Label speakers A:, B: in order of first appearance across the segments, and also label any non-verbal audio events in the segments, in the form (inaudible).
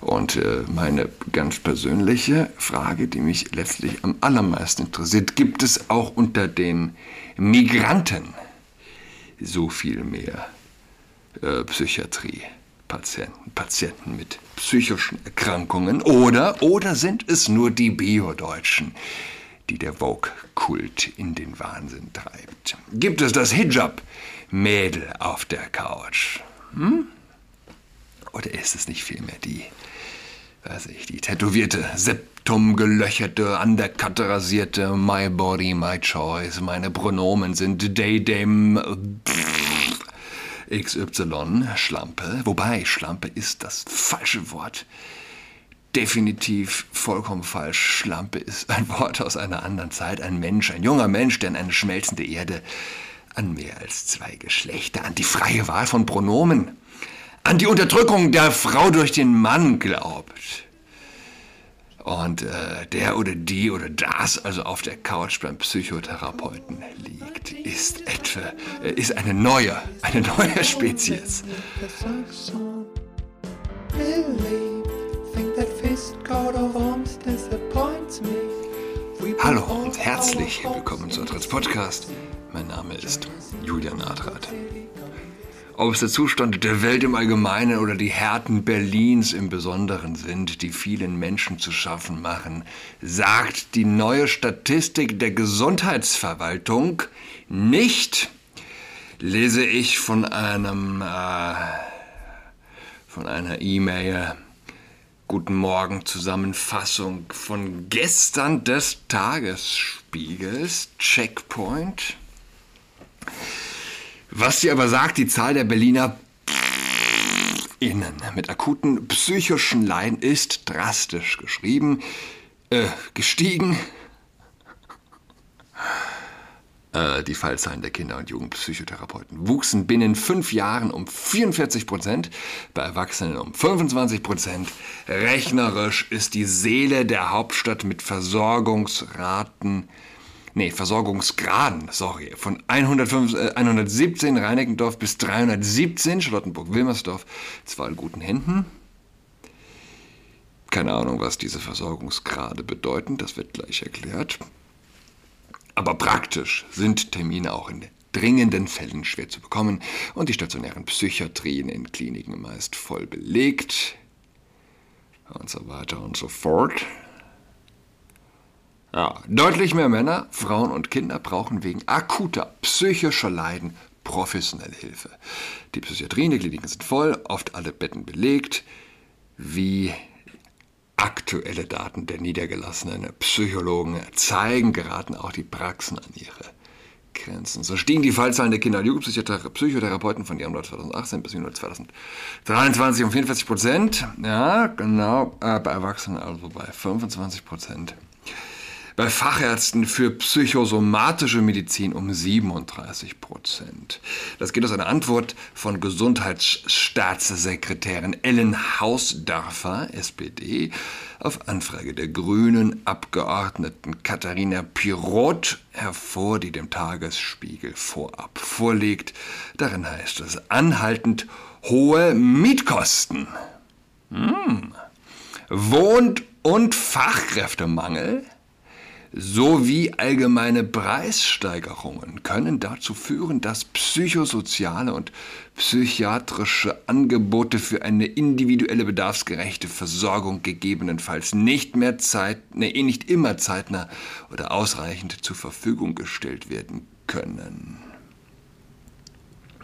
A: Und äh, meine ganz persönliche Frage, die mich letztlich am allermeisten interessiert, gibt es auch unter den Migranten so viel mehr äh, Psychiatrie? Patienten, Patienten mit psychischen Erkrankungen oder, oder sind es nur die Bio-Deutschen, die der Vogue-Kult in den Wahnsinn treibt? Gibt es das Hijab-Mädel auf der Couch? Hm? Oder ist es nicht vielmehr die, weiß ich, die tätowierte, septumgelöcherte, undercut rasierte My Body, My Choice, meine Pronomen sind they, them, XY, Schlampe, wobei Schlampe ist das falsche Wort. Definitiv vollkommen falsch. Schlampe ist ein Wort aus einer anderen Zeit. Ein Mensch, ein junger Mensch, der in eine schmelzende Erde an mehr als zwei Geschlechter, an die freie Wahl von Pronomen, an die Unterdrückung der Frau durch den Mann glaubt. Und äh, der oder die oder das also auf der Couch beim Psychotherapeuten liegt, ist etwa, äh, ist eine neue, eine neue Spezies. Hallo und herzlich willkommen zu Adrats Podcast. Mein Name ist Julian Adrat. Ob es der Zustand der Welt im Allgemeinen oder die Härten Berlins im Besonderen sind, die vielen Menschen zu schaffen machen, sagt die neue Statistik der Gesundheitsverwaltung nicht, lese ich von einem äh, von einer E-Mail. Guten Morgen Zusammenfassung von gestern des Tagesspiegels. Checkpoint. Was sie aber sagt, die Zahl der Berliner Innen mit akuten psychischen Leiden ist drastisch geschrieben, äh, gestiegen. Äh, die Fallzahlen der Kinder- und Jugendpsychotherapeuten wuchsen binnen fünf Jahren um 44 Prozent, bei Erwachsenen um 25 Prozent. Rechnerisch ist die Seele der Hauptstadt mit Versorgungsraten nee, Versorgungsgraden, sorry, von 105, äh, 117 Reinickendorf bis 317 Charlottenburg-Wilmersdorf, zwar in guten Händen. Keine Ahnung, was diese Versorgungsgrade bedeuten, das wird gleich erklärt. Aber praktisch sind Termine auch in dringenden Fällen schwer zu bekommen und die stationären Psychiatrien in Kliniken meist voll belegt und so weiter und so fort. Ja, deutlich mehr Männer, Frauen und Kinder brauchen wegen akuter psychischer Leiden professionelle Hilfe. Die Psychiatrien, die Kliniken sind voll, oft alle Betten belegt. Wie aktuelle Daten der niedergelassenen Psychologen zeigen, geraten auch die Praxen an ihre Grenzen. So stiegen die Fallzahlen der Kinder- und Jugendpsychotherapeuten von Januar 2018 bis Januar 2023 um 44 Prozent. Ja, genau, äh, bei Erwachsenen also bei 25 Prozent bei Fachärzten für psychosomatische Medizin um 37 Prozent. Das geht aus einer Antwort von Gesundheitsstaatssekretärin Ellen Hausdörfer, SPD, auf Anfrage der grünen Abgeordneten Katharina Pirot hervor, die dem Tagesspiegel vorab vorlegt. Darin heißt es anhaltend hohe Mietkosten. Hm. Wohnt- und Fachkräftemangel sowie allgemeine Preissteigerungen können dazu führen, dass psychosoziale und psychiatrische Angebote für eine individuelle bedarfsgerechte Versorgung gegebenenfalls nicht mehr zeit, nee, eh nicht immer zeitnah oder ausreichend zur Verfügung gestellt werden können.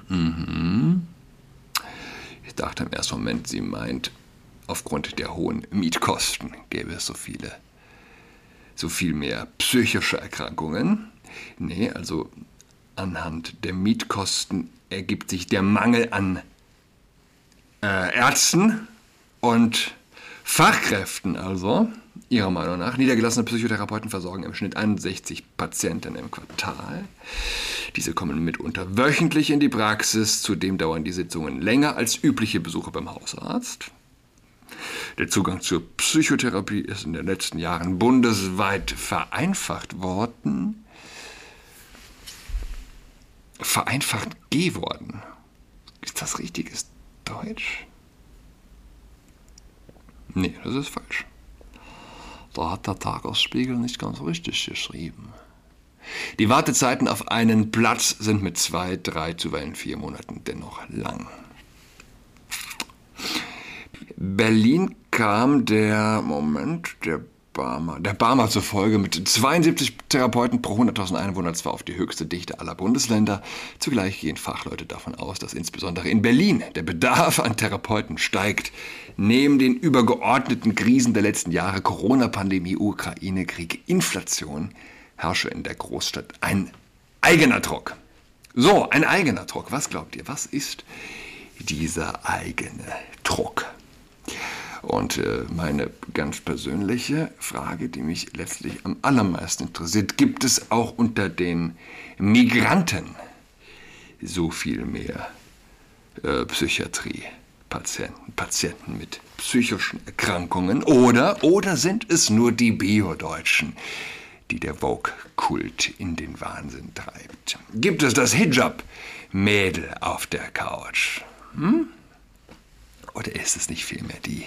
A: Mhm. Ich dachte im ersten Moment, sie meint, aufgrund der hohen Mietkosten gäbe es so viele so viel mehr psychische Erkrankungen. Nee, also anhand der Mietkosten ergibt sich der Mangel an äh, Ärzten und Fachkräften also, ihrer Meinung nach. Niedergelassene Psychotherapeuten versorgen im Schnitt 61 Patienten im Quartal. Diese kommen mitunter wöchentlich in die Praxis, zudem dauern die Sitzungen länger als übliche Besuche beim Hausarzt. Der Zugang zur Psychotherapie ist in den letzten Jahren bundesweit vereinfacht worden. Vereinfacht geworden. Ist das richtiges Deutsch? Nee, das ist falsch. Da hat der Tagesspiegel nicht ganz richtig geschrieben. Die Wartezeiten auf einen Platz sind mit zwei, drei, zuweilen vier Monaten dennoch lang. Berlin kam der, Moment, der Barmer, der Barmer zufolge mit 72 Therapeuten pro 100.000 Einwohner zwar auf die höchste Dichte aller Bundesländer. Zugleich gehen Fachleute davon aus, dass insbesondere in Berlin der Bedarf an Therapeuten steigt. Neben den übergeordneten Krisen der letzten Jahre, Corona-Pandemie, Ukraine-Krieg, Inflation, herrsche in der Großstadt ein eigener Druck. So, ein eigener Druck. Was glaubt ihr? Was ist dieser eigene Druck? Und äh, meine ganz persönliche Frage, die mich letztlich am allermeisten interessiert, gibt es auch unter den Migranten so viel mehr äh, Psychiatrie-Patienten, Patienten mit psychischen Erkrankungen oder, oder sind es nur die Bio-Deutschen, die der Vogue-Kult in den Wahnsinn treibt? Gibt es das Hijab-Mädel auf der Couch? Hm? Oder ist es nicht vielmehr die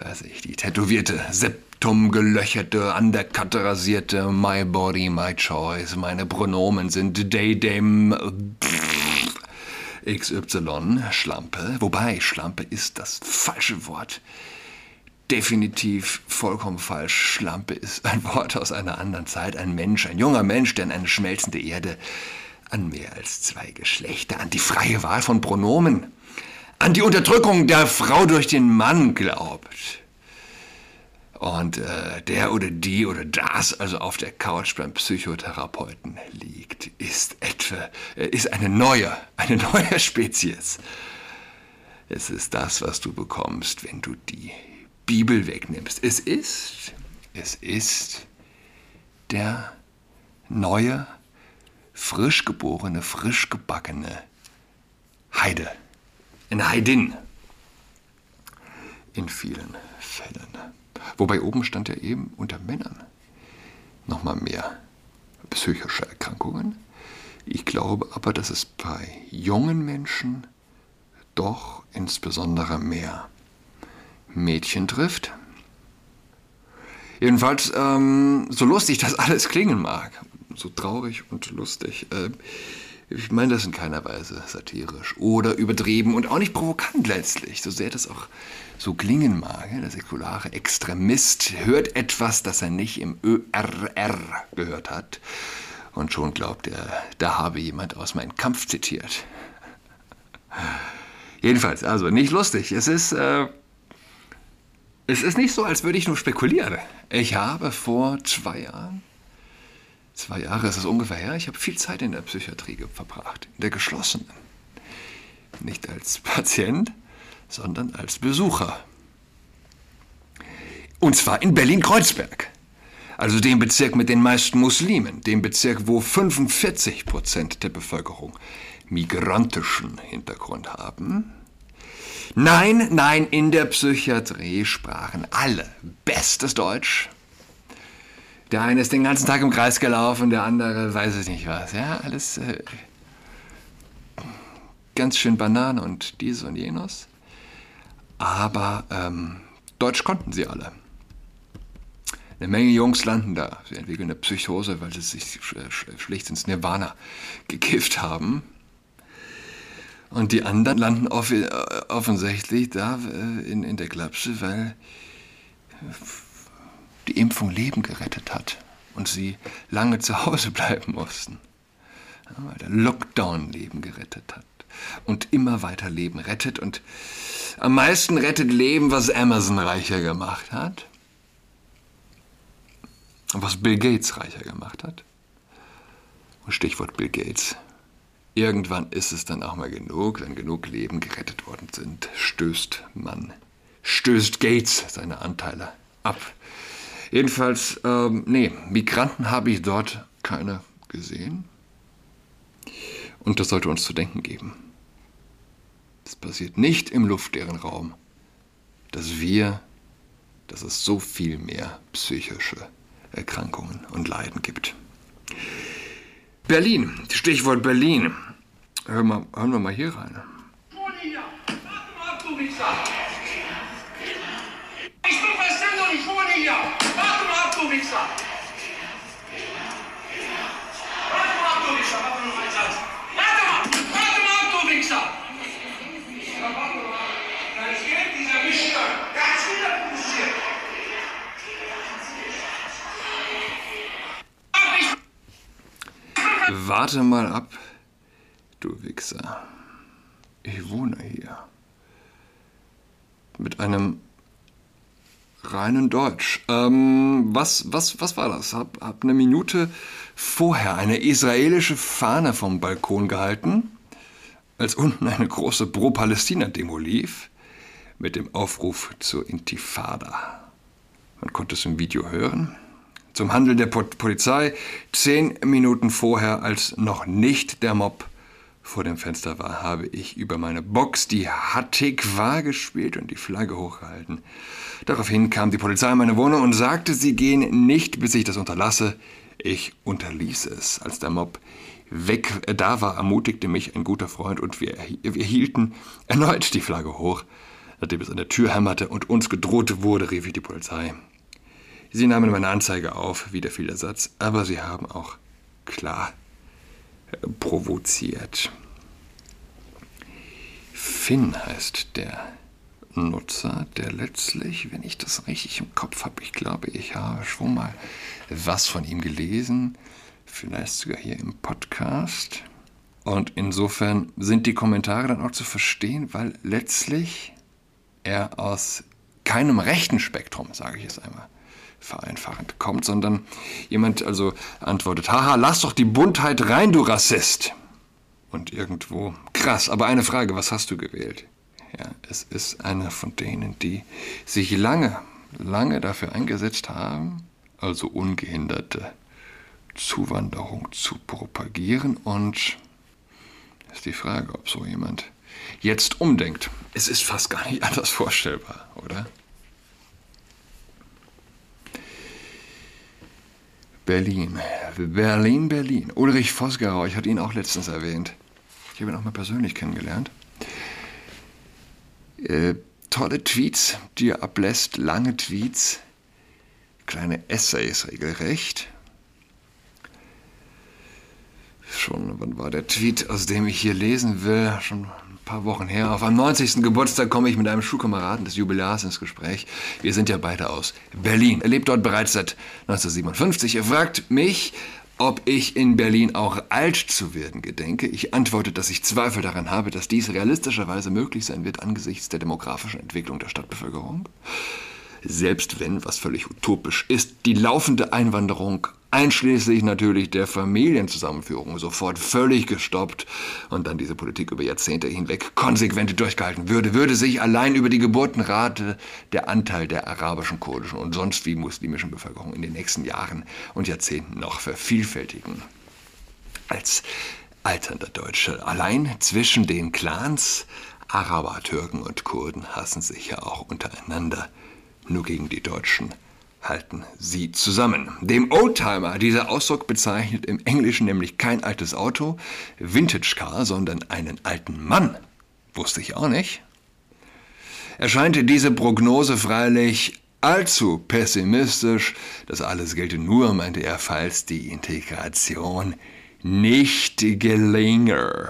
A: weiß ich, die tätowierte, septumgelöcherte, undercut rasierte, my body, my choice, meine Pronomen sind they, them, XY, Schlampe. Wobei, Schlampe ist das falsche Wort. Definitiv vollkommen falsch. Schlampe ist ein (laughs) Wort aus einer anderen Zeit. Ein Mensch, ein junger Mensch, der an eine schmelzende Erde, an mehr als zwei Geschlechter, an die freie Wahl von Pronomen an die Unterdrückung der Frau durch den Mann glaubt. Und äh, der oder die oder das also auf der Couch beim Psychotherapeuten liegt, ist etwa, äh, ist eine neue, eine (laughs) neue Spezies. Es ist das, was du bekommst, wenn du die Bibel wegnimmst. Es ist, es ist der neue, frisch geborene, frisch gebackene Heide eine Heidin. In vielen Fällen. Wobei oben stand ja eben unter Männern nochmal mehr psychische Erkrankungen. Ich glaube aber, dass es bei jungen Menschen doch insbesondere mehr Mädchen trifft. Jedenfalls, ähm, so lustig das (laughs) alles klingen mag, so traurig und lustig, äh, ich meine das in keiner Weise satirisch oder übertrieben und auch nicht provokant letztlich, so sehr das auch so klingen mag. Der säkulare Extremist hört etwas, das er nicht im ÖRR gehört hat und schon glaubt er, da habe jemand aus meinem Kampf zitiert. (laughs) Jedenfalls, also nicht lustig. Es ist, äh, es ist nicht so, als würde ich nur spekulieren. Ich habe vor zwei Jahren zwei Jahre ist es ungefähr her, ich habe viel Zeit in der Psychiatrie verbracht, in der geschlossenen. Nicht als (laughs) Patient, sondern als Besucher. Und zwar in Berlin-Kreuzberg, also dem Bezirk mit den meisten Muslimen, dem Bezirk, wo 45 Prozent der Bevölkerung migrantischen Hintergrund haben. Nein, nein, in der Psychiatrie sprachen alle bestes Deutsch, der eine ist den ganzen Tag im Kreis gelaufen, der andere weiß ich nicht was. Ja, alles äh, ganz schön Banane und dies und jenes. Aber ähm, Deutsch konnten sie alle. Eine Menge Jungs landen da. Sie entwickeln eine Psychose, weil sie sich schlicht ins Nirvana gekifft haben. Und die anderen landen äh, offensichtlich da äh, in, in der Klapse, weil die Impfung Leben gerettet hat und sie lange zu Hause (laughs) bleiben mussten. Ja, weil der Lockdown Leben gerettet hat und immer weiter Leben rettet und am meisten rettet Leben, was Amazon reicher gemacht hat und was Bill Gates reicher gemacht hat. Und Stichwort Bill Gates. Irgendwann ist es dann auch mal genug, wenn genug Leben gerettet worden sind, stößt man, stößt Gates seine Anteile ab. Jedenfalls, ähm, nee, Migranten habe ich dort keine gesehen. Und das sollte uns zu denken geben. Es passiert nicht im luftleeren Raum, dass wir, dass es so viel mehr psychische Erkrankungen und Leiden gibt. Berlin, Stichwort Berlin. Hör mal, hören wir mal hier rein. Warte mal ab, du Wichser! Warte mal ab, du Wichser! Warte mal, mein Satz! Warte mal! Warte mal ab, du Wichser! Ja, warte mal. Da ist
B: dieser Wichser!
A: Der hat's wieder produziert! Warte mal ab, du Wichser. Ich wohne hier. Mit einem reinen Deutsch. Ähm, was, was, was war das? Hab, hab eine Minute vorher eine israelische Fahne vom Balkon gehalten, als unten eine große Pro-Palästina-Demo lief, mit dem Aufruf zur Intifada. Man konnte es im Video hören. Zum Handeln der Polizei zehn Minuten vorher, als noch nicht der Mob vor dem Fenster war, habe ich über meine Box die Hatikwa gespielt und die Flagge hochgehalten. Daraufhin kam die Polizei in meine Wohnung und sagte, sie gehen nicht, bis ich das unterlasse. Ich unterließ es. Als der Mob weg äh, da war, ermutigte mich ein guter Freund und wir, wir hielten erneut die Flagge hoch. Nachdem es an der Tür hämmerte und uns gedroht wurde, rief ich die Polizei. Sie nahmen meine Anzeige auf, wieder fiel der Satz, aber sie haben auch klar provoziert. Finn heißt der Nutzer, der letztlich, wenn ich das richtig im Kopf habe, ich glaube, ich habe schon mal was von ihm gelesen, vielleicht sogar hier im Podcast. Und insofern sind die Kommentare dann auch zu verstehen, weil letztlich er aus keinem rechten Spektrum, sage ich es einmal, vereinfachend kommt, sondern jemand also antwortet, haha, lass doch die Buntheit rein, du Rassist. Und irgendwo, krass, aber eine Frage, was hast du gewählt? Ja, es ist einer von denen, die sich lange, lange dafür eingesetzt haben, also ungehinderte Zuwanderung zu propagieren und ist die Frage, ob so jemand jetzt umdenkt. Es ist fast gar nicht (laughs) anders vorstellbar, oder? Berlin. Berlin, Berlin. Ulrich Vosgerau, ich hatte ihn auch letztens erwähnt. Ich habe ihn auch mal persönlich kennengelernt. Äh, tolle Tweets, die er ablässt, lange Tweets, kleine Essays regelrecht. Schon, wann war der Tweet, aus dem ich hier lesen will? Schon paar Wochen her. Auf einem 90. Geburtstag komme ich mit einem Schulkameraden des Jubilars ins Gespräch. Wir sind ja beide aus Berlin. Er lebt dort bereits seit 1957. Er fragt mich, ob ich in Berlin auch alt zu werden gedenke. Ich antworte, dass ich Zweifel daran habe, dass dies realistischerweise möglich sein wird angesichts der demografischen Entwicklung der Stadtbevölkerung. Selbst wenn, was völlig utopisch ist, die laufende Einwanderung einschließlich natürlich der Familienzusammenführung, sofort völlig gestoppt und dann diese Politik über Jahrzehnte hinweg konsequent durchgehalten würde, würde sich allein über die Geburtenrate der Anteil der arabischen, kurdischen und sonst wie muslimischen Bevölkerung in den nächsten Jahren und Jahrzehnten noch vervielfältigen. Als alternder Deutsche allein zwischen den Clans Araber, Türken und Kurden hassen sich ja auch untereinander. Nur gegen die Deutschen halten sie zusammen. Dem Oldtimer, dieser Ausdruck bezeichnet im Englischen nämlich kein altes Auto, Vintage Car, sondern einen alten Mann. Wusste ich auch nicht. Erscheint diese Prognose freilich allzu pessimistisch. Das alles gelte nur, meinte er, falls die Integration nicht gelinge.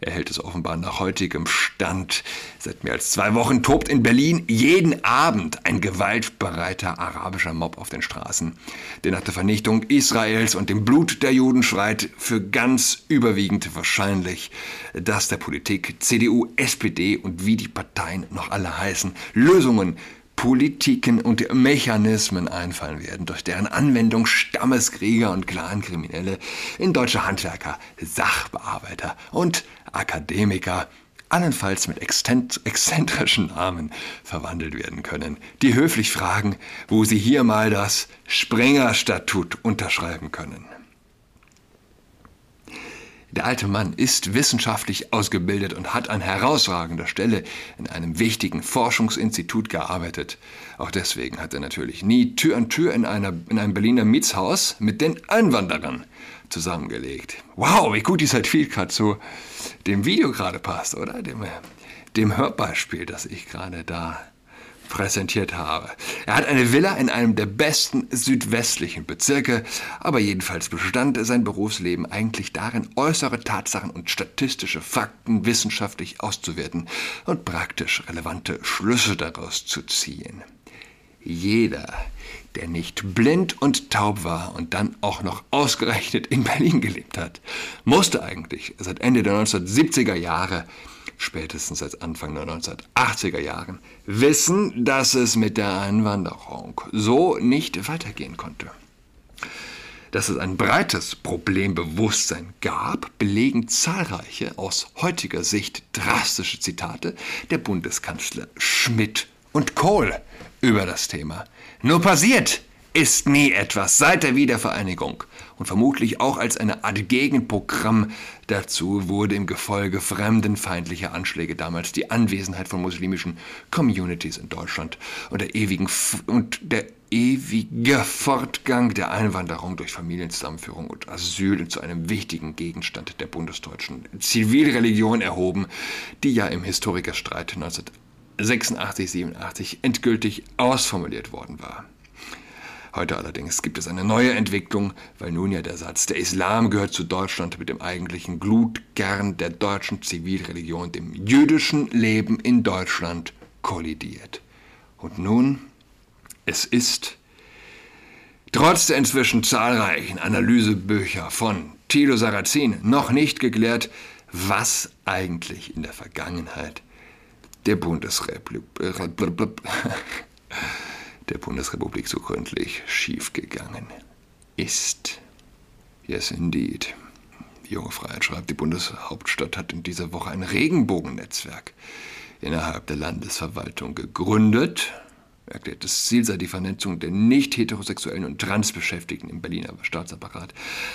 A: Er hält es offenbar nach heutigem Stand. Seit mehr als zwei Wochen tobt in Berlin jeden Abend ein gewaltbereiter arabischer Mob auf den Straßen, der nach der Vernichtung Israels und dem Blut der Juden schreit, für ganz überwiegend wahrscheinlich, dass der Politik CDU, SPD und wie die Parteien noch alle heißen, Lösungen Politiken und Mechanismen einfallen werden, durch deren Anwendung Stammeskrieger und Clankriminelle in deutsche Handwerker, Sachbearbeiter und Akademiker allenfalls mit exzentrischen Namen verwandelt werden können, die höflich fragen, wo sie hier mal das Springer-Statut unterschreiben können. Der alte Mann ist wissenschaftlich ausgebildet und hat an herausragender Stelle in einem wichtigen Forschungsinstitut gearbeitet. Auch deswegen hat er natürlich nie Tür an Tür in, einer, in einem Berliner Mietshaus mit den Einwanderern zusammengelegt. Wow, wie gut dieser Tweet gerade zu dem Video gerade passt, oder? Dem, dem Hörbeispiel, das ich gerade da präsentiert habe. Er hat eine Villa in einem der besten südwestlichen Bezirke, aber jedenfalls bestand sein Berufsleben eigentlich darin, äußere Tatsachen und statistische Fakten wissenschaftlich auszuwerten und praktisch relevante Schlüsse daraus zu ziehen. jeder, der nicht blind und taub war und dann auch noch ausgerechnet in Berlin gelebt hat, musste eigentlich seit Ende der 1970er Jahre, spätestens seit Anfang der 1980er Jahren, wissen, dass es mit der Einwanderung so nicht weitergehen konnte. Dass es ein breites Problembewusstsein gab, belegen zahlreiche aus heutiger Sicht drastische Zitate der Bundeskanzler Schmidt und Kohl über das Thema. Nur passiert ist nie etwas seit der Wiedervereinigung. Und vermutlich auch als eine Art Gegenprogramm dazu wurde im Gefolge fremdenfeindlicher Anschläge damals die Anwesenheit von muslimischen Communities in Deutschland und der, ewigen und der ewige Fortgang der Einwanderung durch Familienzusammenführung und Asyl zu einem wichtigen Gegenstand der bundesdeutschen Zivilreligion erhoben, die ja im Historikerstreit 1986, 87 endgültig ausformuliert worden war. Heute allerdings gibt es eine neue Entwicklung, weil nun ja der Satz, der Islam gehört zu Deutschland mit dem eigentlichen Glutkern der deutschen Zivilreligion, dem jüdischen Leben in Deutschland, kollidiert. Und nun, es ist, trotz der inzwischen zahlreichen Analysebücher von Thilo Sarrazin, noch nicht geklärt, was eigentlich in der Vergangenheit der Bundesrepublik der Bundesrepublik so gründlich schiefgegangen ist. Yes, indeed. Die junge Freiheit schreibt, die Bundeshauptstadt hat in dieser Woche ein Regenbogennetzwerk innerhalb der Landesverwaltung gegründet. Erklärt, das Ziel sei die Vernetzung der nicht heterosexuellen und Transbeschäftigten im Berliner Staatsapparat.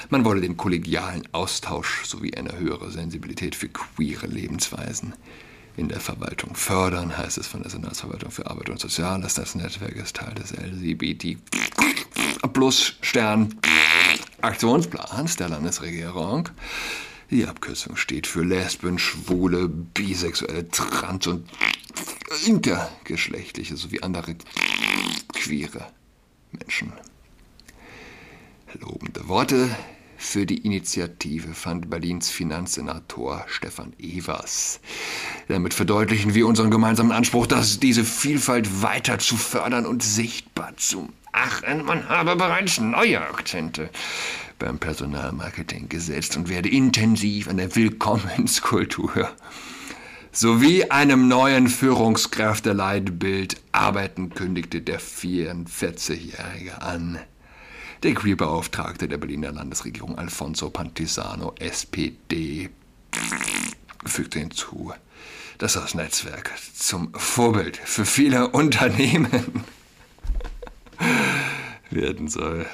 A: Man wolle den kollegialen Austausch sowie eine höhere Sensibilität für queere Lebensweisen in der Verwaltung fördern, heißt es von der Senatsverwaltung für Arbeit und Soziales. Das Netzwerk ist Teil des LGBT plus Stern Aktionsplans der Landesregierung. Die Abkürzung steht für Lesben, Schwule, Bisexuelle, Trans- und intergeschlechtliche sowie andere queere Menschen. Lobende Worte für die Initiative fand Berlins Finanzsenator Stefan Evers. Damit verdeutlichen wir unseren gemeinsamen Anspruch, dass diese Vielfalt weiter zu fördern und sichtbar zu machen. Man habe bereits neue Akzente beim Personalmarketing gesetzt und werde intensiv an der Willkommenskultur sowie einem neuen Führungskräfteleitbild arbeiten, kündigte der 44-Jährige an. Der Queerbeauftragte der Berliner Landesregierung Alfonso Pantisano, SPD, fügte hinzu, dass das Netzwerk zum Vorbild für viele Unternehmen (laughs) werden soll.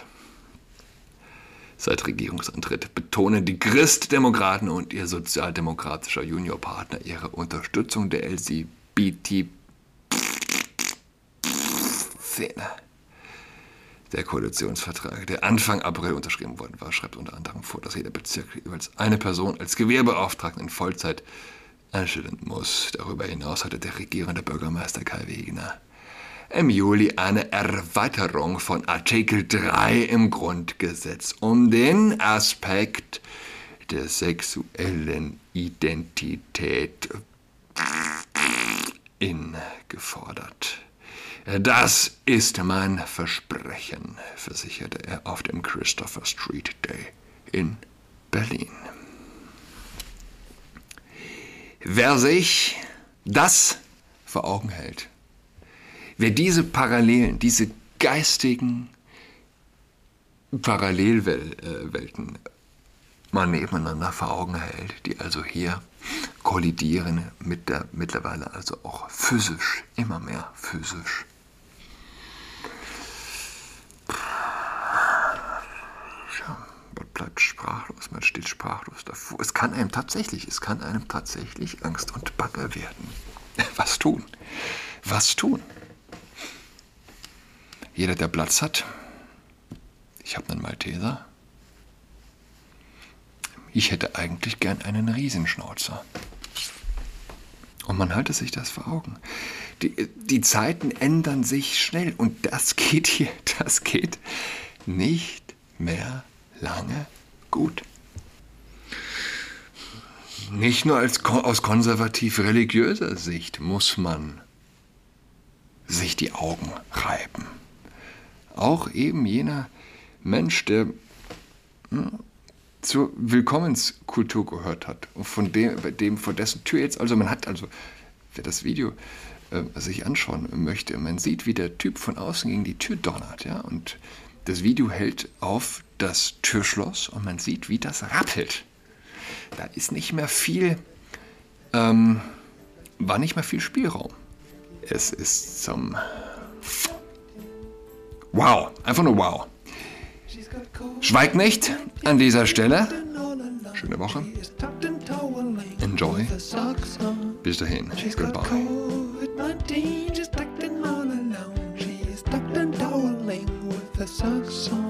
A: Seit Regierungsantritt betonen die Christdemokraten und ihr sozialdemokratischer Juniorpartner ihre Unterstützung der LGBT-Szene der Koalitionsvertrag, der Anfang April unterschrieben worden war, schreibt unter anderem vor, dass jeder Bezirk jeweils eine Person als Gewerbeauftragten in Vollzeit einstellen muss. Darüber hinaus hatte der regierende Bürgermeister Kai Wegener im Juli eine Erweiterung von Artikel 3 im Grundgesetz um den Aspekt der sexuellen Identität in gefordert. Das ist mein Versprechen, versicherte er auf dem Christopher Street Day in Berlin. Wer sich das vor Augen hält, wer diese Parallelen, diese geistigen Parallelwelten mal nebeneinander vor Augen hält, die also hier kollidieren mit der mittlerweile also auch physisch, immer mehr physisch man bleibt sprachlos, man steht sprachlos davor. Es kann einem tatsächlich, es kann einem tatsächlich Angst und Bange werden. (laughs) Was tun? Was tun? Jeder, der Platz hat, ich habe einen Malteser, ich hätte eigentlich gern einen Riesenschnauzer. Und man halte sich das vor Augen. Die, die Zeiten ändern sich schnell und das geht hier, (laughs) das geht nicht mehr lange gut. Nicht nur als, aus konservativ-religiöser Sicht muss man sich die Augen reiben. Auch eben jener Mensch, der hm, zur Willkommenskultur gehört hat und von dem, dem vor dessen Tür jetzt, also man hat also, wer das Video äh, sich anschauen möchte, man sieht, wie der Typ von außen gegen die Tür donnert, ja, und das Video hält auf das Türschloss und man sieht, wie das rappelt. Da ist nicht mehr viel, ähm, war nicht mehr viel Spielraum. Es ist zum Wow, einfach nur wow. Schweigt nicht an dieser Stelle. Schöne Woche. Enjoy. Bis dahin. Goodbye. sucks on.